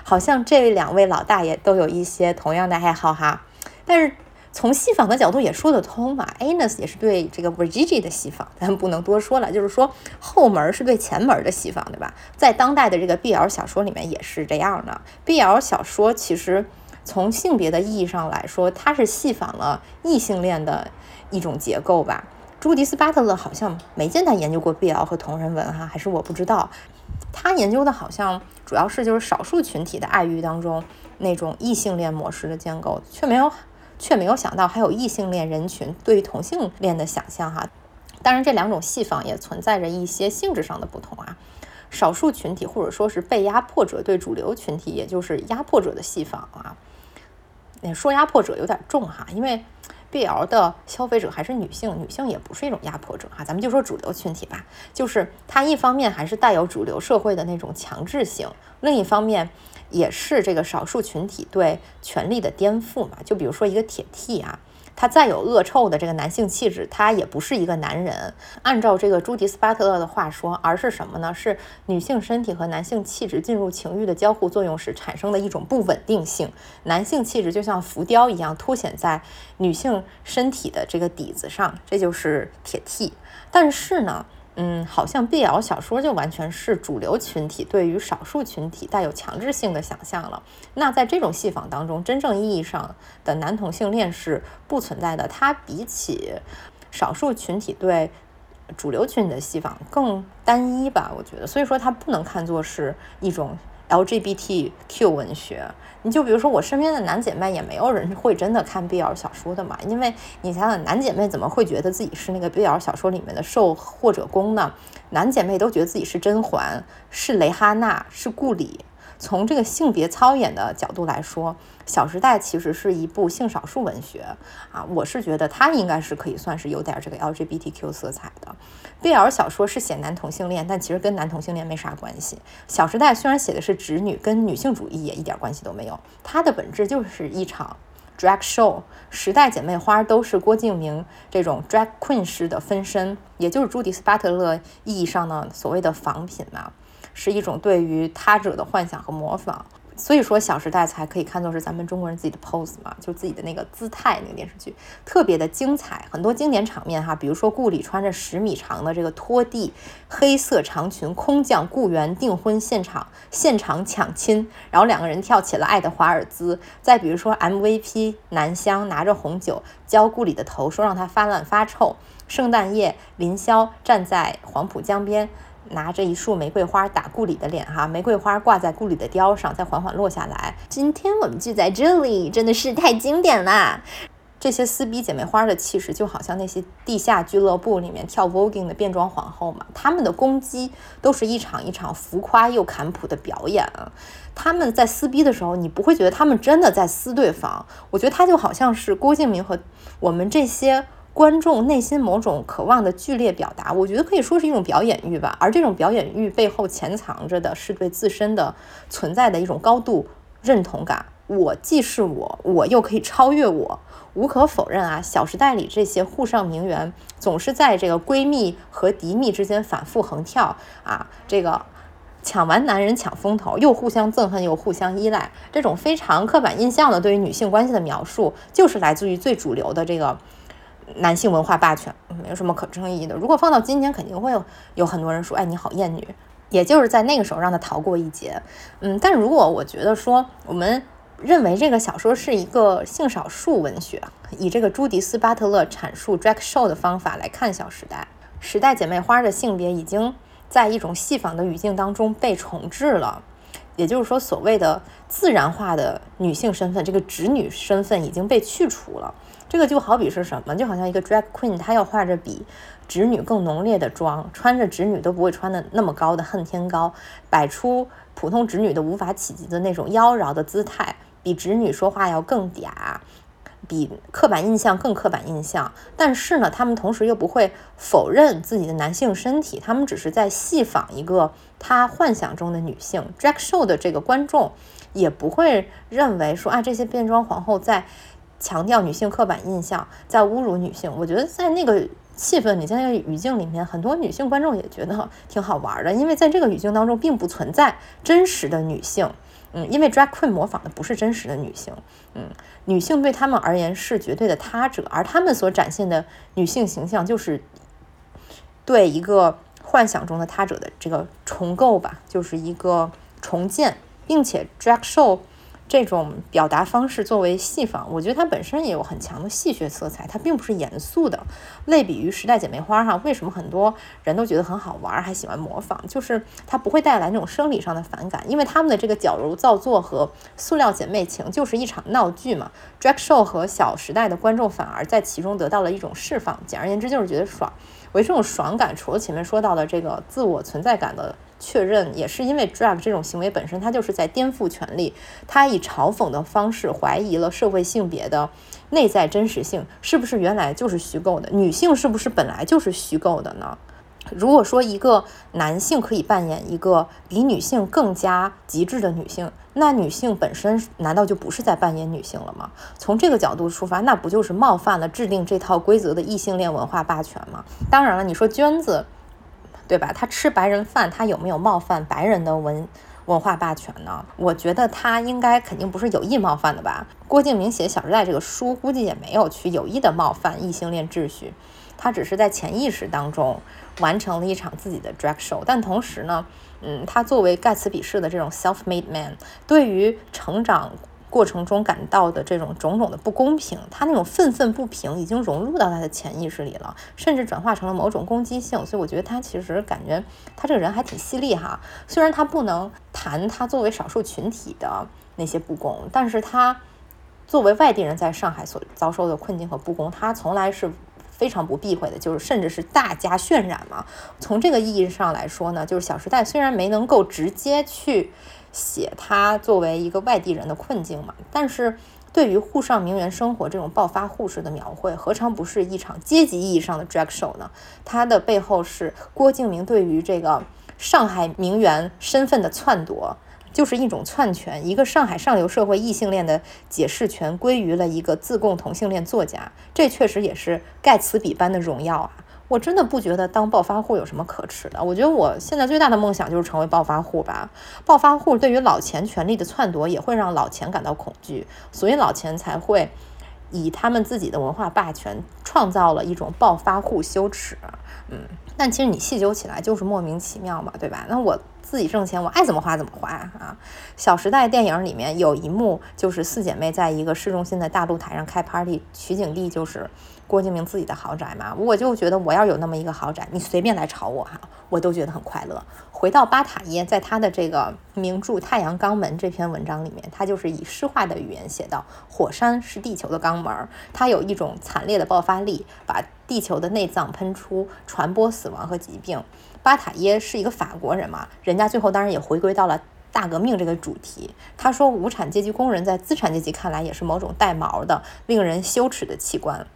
好像这两位老大爷都有一些同样的爱好哈。但是从戏仿的角度也说得通嘛，Anus 也是对这个 Virgini 的戏仿，咱不能多说了。就是说后门是对前门的戏仿，对吧？在当代的这个 BL 小说里面也是这样的。BL 小说其实从性别的意义上来说，它是戏仿了异性恋的一种结构吧。朱迪斯·巴特勒好像没见他研究过 BL 和同人文哈，还是我不知道。他研究的好像主要是就是少数群体的爱欲当中那种异性恋模式的建构，却没有却没有想到还有异性恋人群对于同性恋的想象哈。当然，这两种戏仿也存在着一些性质上的不同啊。少数群体或者说是被压迫者对主流群体，也就是压迫者的戏仿啊。说压迫者有点重哈，因为。BL 的消费者还是女性，女性也不是一种压迫者哈，咱们就说主流群体吧，就是它一方面还是带有主流社会的那种强制性，另一方面也是这个少数群体对权力的颠覆嘛，就比如说一个铁 T 啊。他再有恶臭的这个男性气质，他也不是一个男人。按照这个朱迪斯巴特勒的话说，而是什么呢？是女性身体和男性气质进入情欲的交互作用时产生的一种不稳定性。男性气质就像浮雕一样，凸显在女性身体的这个底子上，这就是铁 T。但是呢？嗯，好像 BL 小说就完全是主流群体对于少数群体带有强制性的想象了。那在这种戏仿当中，真正意义上的男同性恋是不存在的。它比起少数群体对主流群体的戏仿更单一吧？我觉得，所以说它不能看作是一种。LGBTQ 文学，你就比如说我身边的男姐妹，也没有人会真的看 BL 小说的嘛。因为你想想，男姐妹怎么会觉得自己是那个 BL 小说里面的受或者攻呢？男姐妹都觉得自己是甄嬛，是蕾哈娜，是顾里。从这个性别操演的角度来说，《小时代》其实是一部性少数文学啊，我是觉得它应该是可以算是有点这个 LGBTQ 色彩的。BL 小说是写男同性恋，但其实跟男同性恋没啥关系。《小时代》虽然写的是直女，跟女性主义也一点关系都没有，它的本质就是一场 drag show。时代姐妹花都是郭敬明这种 drag queen 式的分身，也就是朱迪斯巴特勒意义上的所谓的仿品嘛。是一种对于他者的幻想和模仿，所以说《小时代》才可以看作是咱们中国人自己的 pose 嘛，就自己的那个姿态。那个电视剧特别的精彩，很多经典场面哈，比如说顾里穿着十米长的这个拖地黑色长裙，空降顾源订婚现场，现场抢亲，然后两个人跳起了爱的华尔兹。再比如说 MVP 南湘拿着红酒浇顾里的头，说让他发烂发臭。圣诞夜林霄站在黄浦江边。拿着一束玫瑰花打顾里的脸，哈，玫瑰花挂在顾里的貂上，再缓缓落下来。今天我们聚在这里，真的是太经典了。这些撕逼姐妹花的气势，就好像那些地下俱乐部里面跳 voguing 的变装皇后嘛。他们的攻击都是一场一场浮夸又坎普的表演。他们在撕逼的时候，你不会觉得他们真的在撕对方。我觉得他就好像是郭敬明和我们这些。观众内心某种渴望的剧烈表达，我觉得可以说是一种表演欲吧。而这种表演欲背后潜藏着的是对自身的存在的一种高度认同感我既是我，我又可以超越我。无可否认啊，《小时代》里这些沪上名媛总是在这个闺蜜和敌蜜之间反复横跳啊，这个抢完男人抢风头，又互相憎恨又互相依赖，这种非常刻板印象的对于女性关系的描述，就是来自于最主流的这个男性文化霸权，没有什么可争议的。如果放到今天，肯定会有有很多人说，哎，你好厌女。也就是在那个时候让他逃过一劫。嗯，但如果我觉得说我们。认为这个小说是一个性少数文学，以这个朱迪斯·巴特勒阐述 drag show 的方法来看《小时代》，时代姐妹花的性别已经在一种戏仿的语境当中被重置了，也就是说，所谓的自然化的女性身份，这个直女身份已经被去除了。这个就好比是什么？就好像一个 drag queen，她要画着比直女更浓烈的妆，穿着直女都不会穿的那么高的恨天高，摆出普通直女都无法企及的那种妖娆的姿态。比直女说话要更嗲，比刻板印象更刻板印象。但是呢，他们同时又不会否认自己的男性身体，他们只是在戏仿一个他幻想中的女性。drag show 的这个观众也不会认为说啊，这些变装皇后在强调女性刻板印象，在侮辱女性。我觉得在那个气氛里，在那个语境里面，很多女性观众也觉得挺好玩的，因为在这个语境当中，并不存在真实的女性。嗯，因为 drag queen 模仿的不是真实的女性，嗯，女性对他们而言是绝对的他者，而他们所展现的女性形象就是对一个幻想中的他者的这个重构吧，就是一个重建，并且 drag show。这种表达方式作为戏仿，我觉得它本身也有很强的戏谑色彩，它并不是严肃的。类比于《时代姐妹花》哈，为什么很多人都觉得很好玩，还喜欢模仿？就是它不会带来那种生理上的反感，因为他们的这个矫揉造作和塑料姐妹情就是一场闹剧嘛。Drag Show 和《小时代》的观众反而在其中得到了一种释放，简而言之就是觉得爽。我觉得这种爽感，除了前面说到的这个自我存在感的。确认也是因为 drag 这种行为本身，它就是在颠覆权力，它以嘲讽的方式怀疑了社会性别的内在真实性，是不是原来就是虚构的？女性是不是本来就是虚构的呢？如果说一个男性可以扮演一个比女性更加极致的女性，那女性本身难道就不是在扮演女性了吗？从这个角度出发，那不就是冒犯了制定这套规则的异性恋文化霸权吗？当然了，你说娟子。对吧？他吃白人饭，他有没有冒犯白人的文文化霸权呢？我觉得他应该肯定不是有意冒犯的吧。郭敬明写《小时代》这个书，估计也没有去有意的冒犯异性恋秩序，他只是在潜意识当中完成了一场自己的 drag show。但同时呢，嗯，他作为盖茨比式的这种 self-made man，对于成长。过程中感到的这种种种的不公平，他那种愤愤不平已经融入到他的潜意识里了，甚至转化成了某种攻击性。所以我觉得他其实感觉他这个人还挺犀利哈。虽然他不能谈他作为少数群体的那些不公，但是他作为外地人在上海所遭受的困境和不公，他从来是非常不避讳的，就是甚至是大加渲染嘛。从这个意义上来说呢，就是《小时代》虽然没能够直接去。写他作为一个外地人的困境嘛，但是对于沪上名媛生活这种暴发户式的描绘，何尝不是一场阶级意义上的 drag show 呢？它的背后是郭敬明对于这个上海名媛身份的篡夺，就是一种篡权，一个上海上流社会异性恋的解释权归于了一个自贡同性恋作家，这确实也是盖茨比般的荣耀啊。我真的不觉得当暴发户有什么可耻的。我觉得我现在最大的梦想就是成为暴发户吧。暴发户对于老钱权力的篡夺也会让老钱感到恐惧，所以老钱才会以他们自己的文化霸权创造了一种暴发户羞耻。嗯，但其实你细究起来就是莫名其妙嘛，对吧？那我自己挣钱，我爱怎么花怎么花啊。《小时代》电影里面有一幕就是四姐妹在一个市中心的大露台上开 party，取景地就是。郭敬明自己的豪宅嘛，我就觉得我要有那么一个豪宅，你随便来炒我哈，我都觉得很快乐。回到巴塔耶，在他的这个名著《太阳肛门》这篇文章里面，他就是以诗化的语言写道：火山是地球的肛门，它有一种惨烈的爆发力，把地球的内脏喷出，传播死亡和疾病。巴塔耶是一个法国人嘛，人家最后当然也回归到了大革命这个主题。他说，无产阶级工人在资产阶级看来也是某种带毛的、令人羞耻的器官。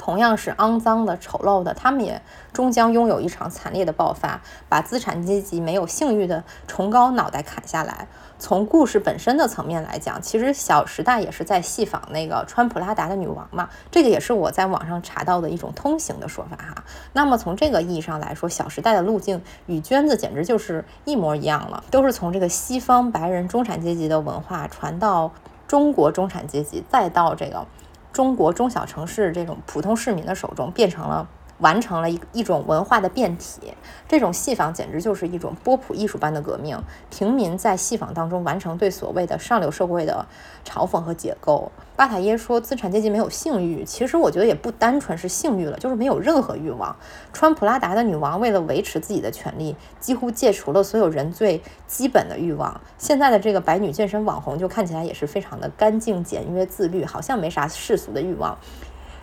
同样是肮脏的、丑陋的，他们也终将拥有一场惨烈的爆发，把资产阶级没有性欲的崇高脑袋砍下来。从故事本身的层面来讲，其实《小时代》也是在戏仿那个穿普拉达的女王嘛，这个也是我在网上查到的一种通行的说法哈。那么从这个意义上来说，《小时代》的路径与娟子简直就是一模一样了，都是从这个西方白人中产阶级的文化传到中国中产阶级，再到这个中国中小城市这种普通市民的手中，变成了。完成了一一种文化的变体，这种戏仿简直就是一种波普艺术般的革命。平民在戏仿当中完成对所谓的上流社会的嘲讽和解构。巴塔耶说资产阶级没有性欲，其实我觉得也不单纯是性欲了，就是没有任何欲望。穿普拉达的女王为了维持自己的权利，几乎戒除了所有人最基本的欲望。现在的这个白女健身网红就看起来也是非常的干净、简约、自律，好像没啥世俗的欲望。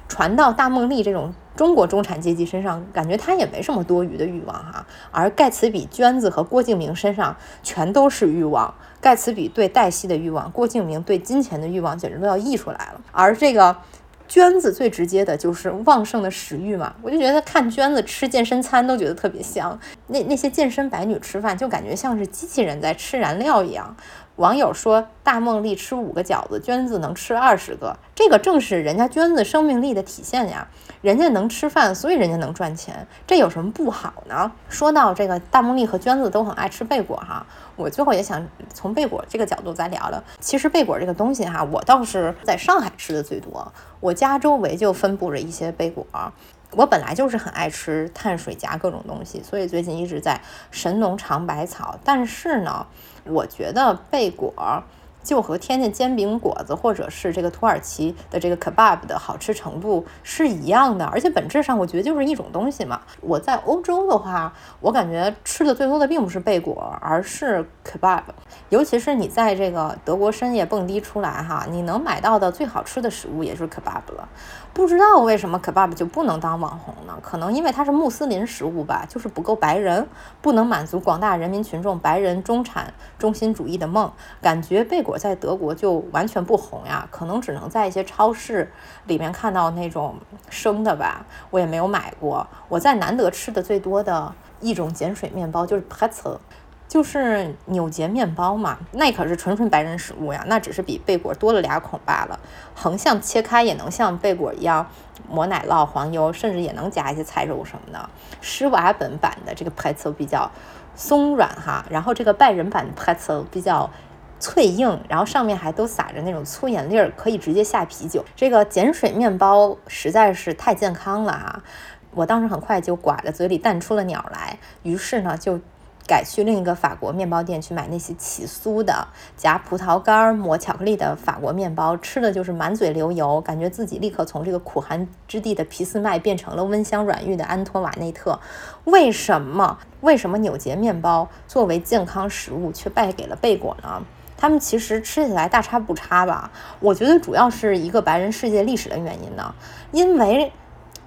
传到大梦丽这种中国中产阶级身上，感觉她也没什么多余的欲望哈。而盖茨比、娟子和郭敬明身上全都是欲望。盖茨比对黛西的欲望，郭敬明对金钱的欲望，简直都要溢出来了。而这个娟子最直接的就是旺盛的食欲嘛。我就觉得看娟子吃健身餐都觉得特别香。那那些健身白女吃饭就感觉像是机器人在吃燃料一样。网友说：“大梦丽吃五个饺子，娟子能吃二十个，这个正是人家娟子生命力的体现呀。人家能吃饭，所以人家能赚钱，这有什么不好呢？”说到这个，大梦丽和娟子都很爱吃贝果哈。我最后也想从贝果这个角度再聊聊。其实贝果这个东西哈，我倒是在上海吃的最多，我家周围就分布着一些贝果。我本来就是很爱吃碳水加各种东西，所以最近一直在神农尝百草。但是呢，我觉得贝果。就和天津煎饼果子或者是这个土耳其的这个 kebab 的好吃程度是一样的，而且本质上我觉得就是一种东西嘛。我在欧洲的话，我感觉吃的最多的并不是贝果，而是 kebab。尤其是你在这个德国深夜蹦迪出来哈，你能买到的最好吃的食物也就是 kebab 了。不知道为什么 kebab 就不能当网红呢？可能因为它是穆斯林食物吧，就是不够白人，不能满足广大人民群众白人中产中心主义的梦。感觉贝果。在德国就完全不红呀，可能只能在一些超市里面看到那种生的吧，我也没有买过。我在难得吃的最多的一种碱水面包就是 pretzel，就是扭结面包嘛，那可是纯纯白人食物呀，那只是比贝果多了俩孔罢了。横向切开也能像贝果一样抹奶酪、黄油，甚至也能加一些菜肉什么的。施瓦本版的这个 pretzel 比较松软哈，然后这个拜仁版 pretzel 比较。脆硬，然后上面还都撒着那种粗盐粒儿，可以直接下啤酒。这个碱水面包实在是太健康了哈！我当时很快就刮着嘴里淡出了鸟来，于是呢就改去另一个法国面包店去买那些起酥的夹葡萄干抹巧克力的法国面包，吃的就是满嘴流油，感觉自己立刻从这个苦寒之地的皮斯麦变成了温香软玉的安托瓦内特。为什么？为什么纽结面包作为健康食物却败给了贝果呢？他们其实吃起来大差不差吧？我觉得主要是一个白人世界历史的原因呢，因为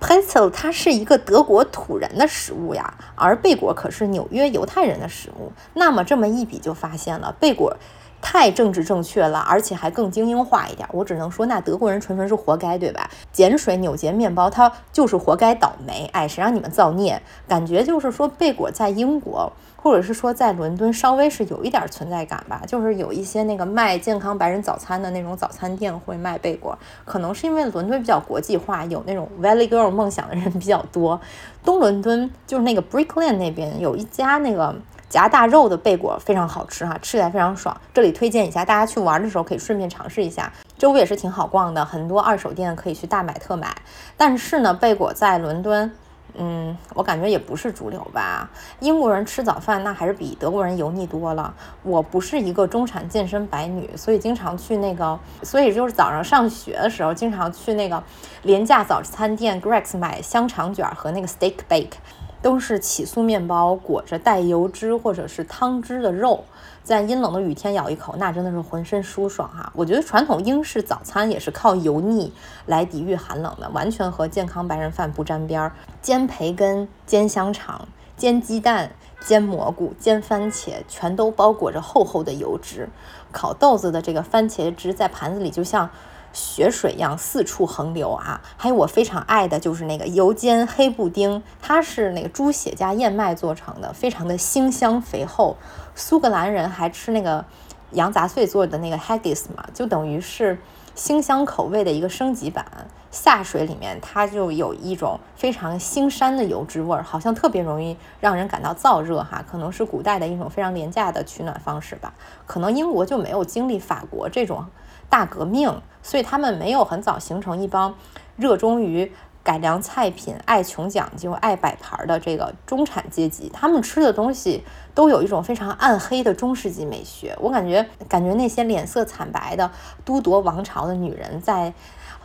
Pencil，它是一个德国土人的食物呀，而贝果可是纽约犹太人的食物。那么这么一比就发现了，贝果太政治正确了，而且还更精英化一点。我只能说，那德国人纯纯是活该，对吧？碱水纽结面包，它就是活该倒霉。哎，谁让你们造孽？感觉就是说，贝果在英国。或者是说，在伦敦稍微是有一点存在感吧，就是有一些那个卖健康白人早餐的那种早餐店会卖贝果，可能是因为伦敦比较国际化，有那种 Valley Girl 梦想的人比较多。东伦敦就是那个 Brick Lane 那边有一家那个夹大肉的贝果非常好吃哈，吃起来非常爽。这里推荐一下，大家去玩的时候可以顺便尝试一下。周围也是挺好逛的，很多二手店可以去大买特买。但是呢，贝果在伦敦。嗯，我感觉也不是主流吧。英国人吃早饭那还是比德国人油腻多了。我不是一个中产健身白女，所以经常去那个，所以就是早上上学的时候，经常去那个廉价早餐店 Greg's 买香肠卷和那个 steak bake，都是起酥面包裹着带油脂或者是汤汁的肉。在阴冷的雨天咬一口，那真的是浑身舒爽哈！我觉得传统英式早餐也是靠油腻来抵御寒冷的，完全和健康白人饭不沾边儿。煎培根、煎香肠、煎鸡蛋、煎蘑菇、煎番茄，全都包裹着厚厚的油脂。烤豆子的这个番茄汁在盘子里就像血水一样四处横流啊！还有我非常爱的就是那个油煎黑布丁，它是那个猪血加燕麦做成的，非常的腥香肥厚。苏格兰人还吃那个羊杂碎做的那个 haggis 嘛，就等于是腥香口味的一个升级版。下水里面它就有一种非常腥膻的油脂味儿，好像特别容易让人感到燥热哈，可能是古代的一种非常廉价的取暖方式吧。可能英国就没有经历法国这种大革命。所以他们没有很早形成一帮热衷于改良菜品、爱穷讲究、爱摆盘的这个中产阶级。他们吃的东西都有一种非常暗黑的中世纪美学。我感觉，感觉那些脸色惨白的都铎王朝的女人，在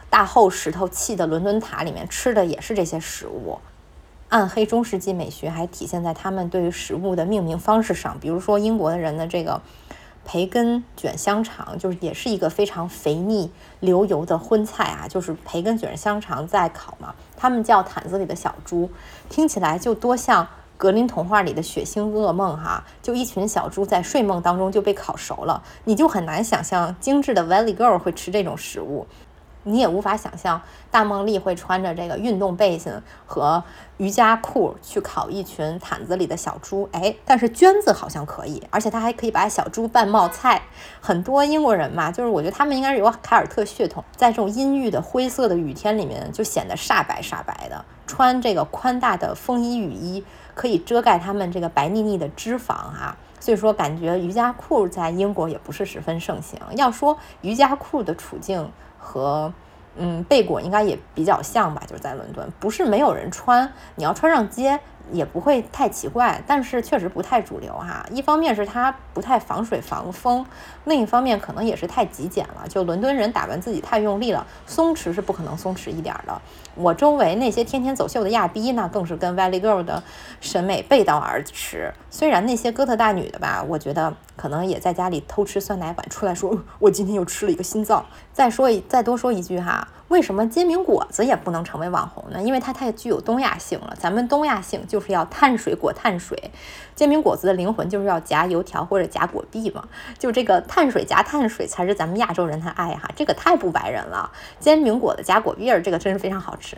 大厚石头砌的伦敦塔里面吃的也是这些食物。暗黑中世纪美学还体现在他们对于食物的命名方式上，比如说英国的人的这个。培根卷香肠就是也是一个非常肥腻流油的荤菜啊，就是培根卷香肠在烤嘛。他们叫毯子里的小猪，听起来就多像格林童话里的血腥噩梦哈！就一群小猪在睡梦当中就被烤熟了，你就很难想象精致的 Valley Girl 会吃这种食物。你也无法想象大梦丽会穿着这个运动背心和瑜伽裤去烤一群毯子里的小猪，哎，但是娟子好像可以，而且她还可以把小猪拌冒菜。很多英国人嘛，就是我觉得他们应该是有凯尔特血统，在这种阴郁的灰色的雨天里面就显得煞白煞白的。穿这个宽大的风衣雨衣可以遮盖他们这个白腻腻的脂肪哈，所以说感觉瑜伽裤在英国也不是十分盛行。要说瑜伽裤的处境。和嗯，贝果应该也比较像吧，就是在伦敦，不是没有人穿，你要穿上街。也不会太奇怪，但是确实不太主流哈。一方面是它不太防水防风，另一方面可能也是太极简了。就伦敦人打扮自己太用力了，松弛是不可能松弛一点的。我周围那些天天走秀的亚逼，那更是跟 Valley Girl 的审美背道而驰。虽然那些哥特大女的吧，我觉得可能也在家里偷吃酸奶碗，出来说我今天又吃了一个心脏。再说一再多说一句哈。为什么煎饼果子也不能成为网红呢？因为它太具有东亚性了。咱们东亚性就是要碳水裹碳水，煎饼果子的灵魂就是要夹油条或者夹果篦嘛。就这个碳水夹碳水才是咱们亚洲人的爱哈，这个太不白人了。煎饼果子夹果篦儿，这个真是非常好吃。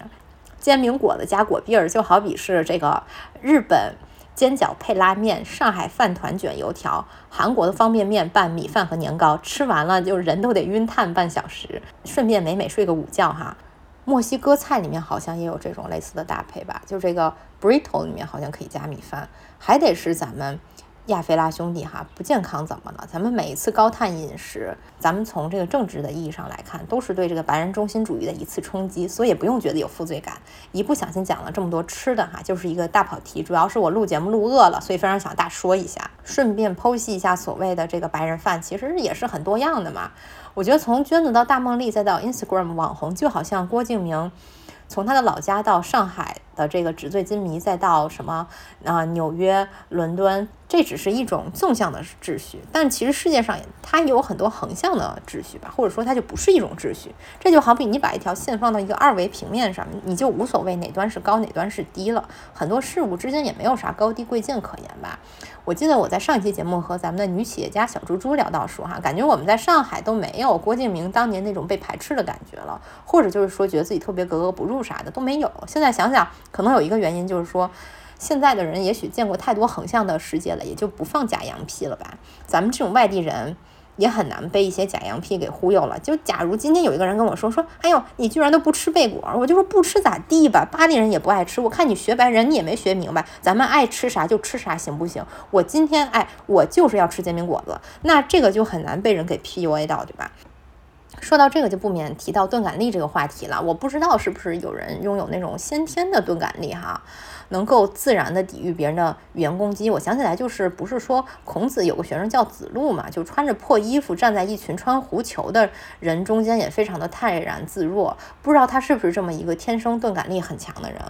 煎饼果子夹果篦儿，就好比是这个日本。煎饺配拉面，上海饭团卷油条，韩国的方便面拌米饭和年糕，吃完了就人都得晕碳半小时，顺便美美睡个午觉哈。墨西哥菜里面好像也有这种类似的搭配吧，就这个 burrito 里面好像可以加米饭，还得是咱们。亚非拉兄弟哈不健康怎么了？咱们每一次高碳饮食，咱们从这个政治的意义上来看，都是对这个白人中心主义的一次冲击，所以也不用觉得有负罪感。一不小心讲了这么多吃的哈，就是一个大跑题。主要是我录节目录饿了，所以非常想大说一下，顺便剖析一下所谓的这个白人饭，其实也是很多样的嘛。我觉得从娟子到大梦丽再到 Instagram 网红，就好像郭敬明。从他的老家到上海的这个纸醉金迷，再到什么啊纽约、伦敦，这只是一种纵向的秩序，但其实世界上它有很多横向的秩序吧，或者说它就不是一种秩序。这就好比你把一条线放到一个二维平面上，你就无所谓哪端是高哪端是低了，很多事物之间也没有啥高低贵贱可言吧。我记得我在上一期节目和咱们的女企业家小猪猪聊到说，哈，感觉我们在上海都没有郭敬明当年那种被排斥的感觉了，或者就是说觉得自己特别格格不入啥的都没有。现在想想，可能有一个原因就是说，现在的人也许见过太多横向的世界了，也就不放假洋屁了吧。咱们这种外地人。也很难被一些假羊皮给忽悠了。就假如今天有一个人跟我说说，哎呦，你居然都不吃贝果，我就说不吃咋地吧？巴黎人也不爱吃，我看你学白人，你也没学明白，咱们爱吃啥就吃啥，行不行？我今天哎，我就是要吃煎饼果子，那这个就很难被人给 PUA 到，对吧？说到这个，就不免提到钝感力这个话题了。我不知道是不是有人拥有那种先天的钝感力哈。能够自然的抵御别人的语言攻击，我想起来就是不是说孔子有个学生叫子路嘛，就穿着破衣服站在一群穿狐裘的人中间，也非常的泰然自若。不知道他是不是这么一个天生钝感力很强的人。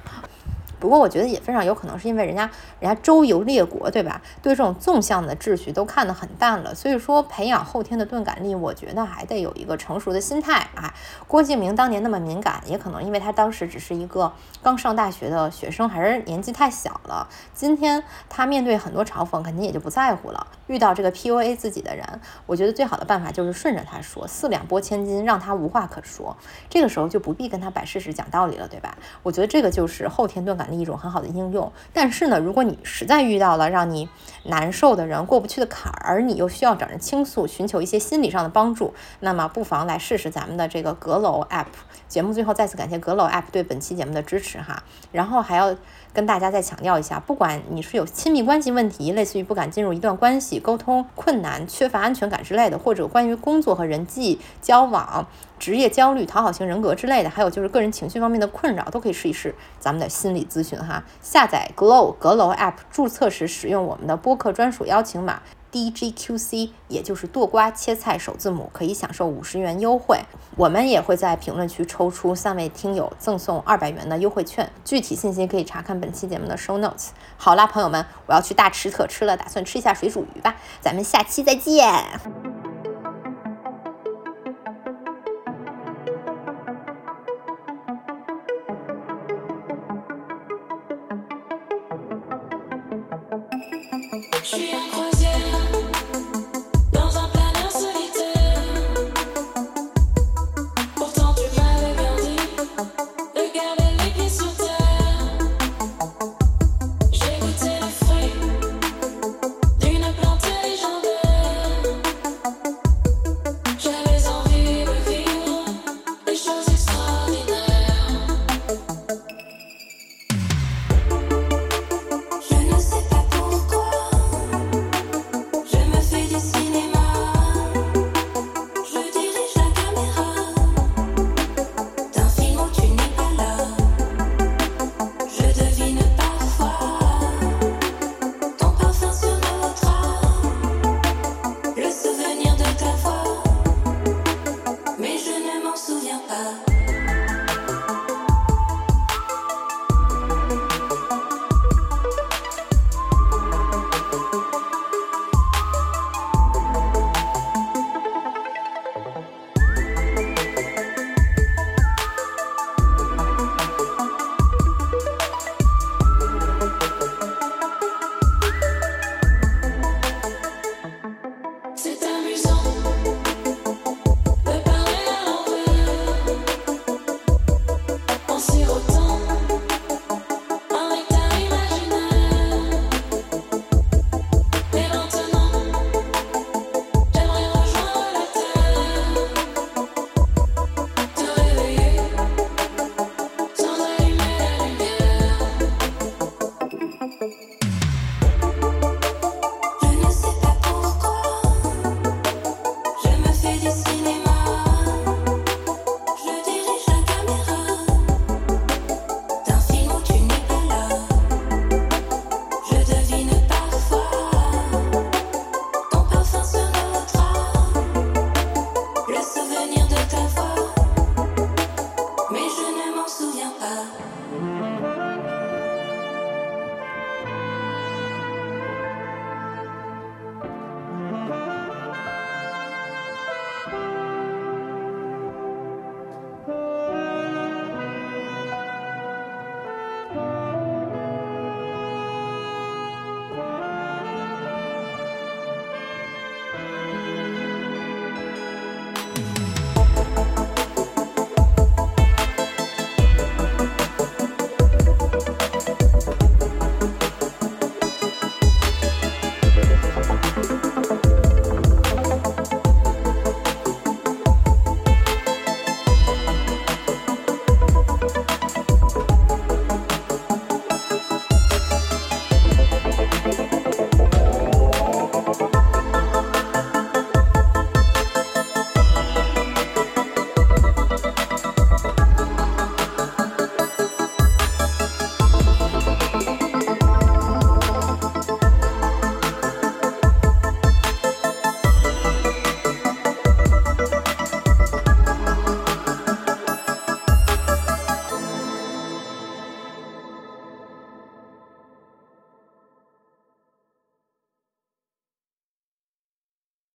不过我觉得也非常有可能是因为人家人家周游列国，对吧？对这种纵向的秩序都看得很淡了。所以说培养后天的钝感力，我觉得还得有一个成熟的心态啊。郭敬明当年那么敏感，也可能因为他当时只是一个刚上大学的学生，还是年纪太小了。今天他面对很多嘲讽，肯定也就不在乎了。遇到这个 PUA 自己的人，我觉得最好的办法就是顺着他说，四两拨千斤，让他无话可说。这个时候就不必跟他摆事实、讲道理了，对吧？我觉得这个就是后天钝感一种很好的应用。但是呢，如果你实在遇到了让你难受的人、过不去的坎儿，而你又需要找人倾诉、寻求一些心理上的帮助，那么不妨来试试咱们的这个阁楼 App。节目最后再次感谢阁楼 App 对本期节目的支持哈。然后还要跟大家再强调一下，不管你是有亲密关系问题，类似于不敢进入一段关系、沟通困难、缺乏安全感之类的，或者关于工作和人际交往、职业焦虑、讨好型人格之类的，还有就是个人情绪方面的困扰，都可以试一试咱们的心理咨询哈。下载 Glow 阁楼 App，注册时使用我们的播客专属邀请码。DGQC，也就是剁瓜切菜首字母，可以享受五十元优惠。我们也会在评论区抽出三位听友赠送二百元的优惠券，具体信息可以查看本期节目的 show notes。好啦，朋友们，我要去大吃特吃了，打算吃一下水煮鱼吧。咱们下期再见。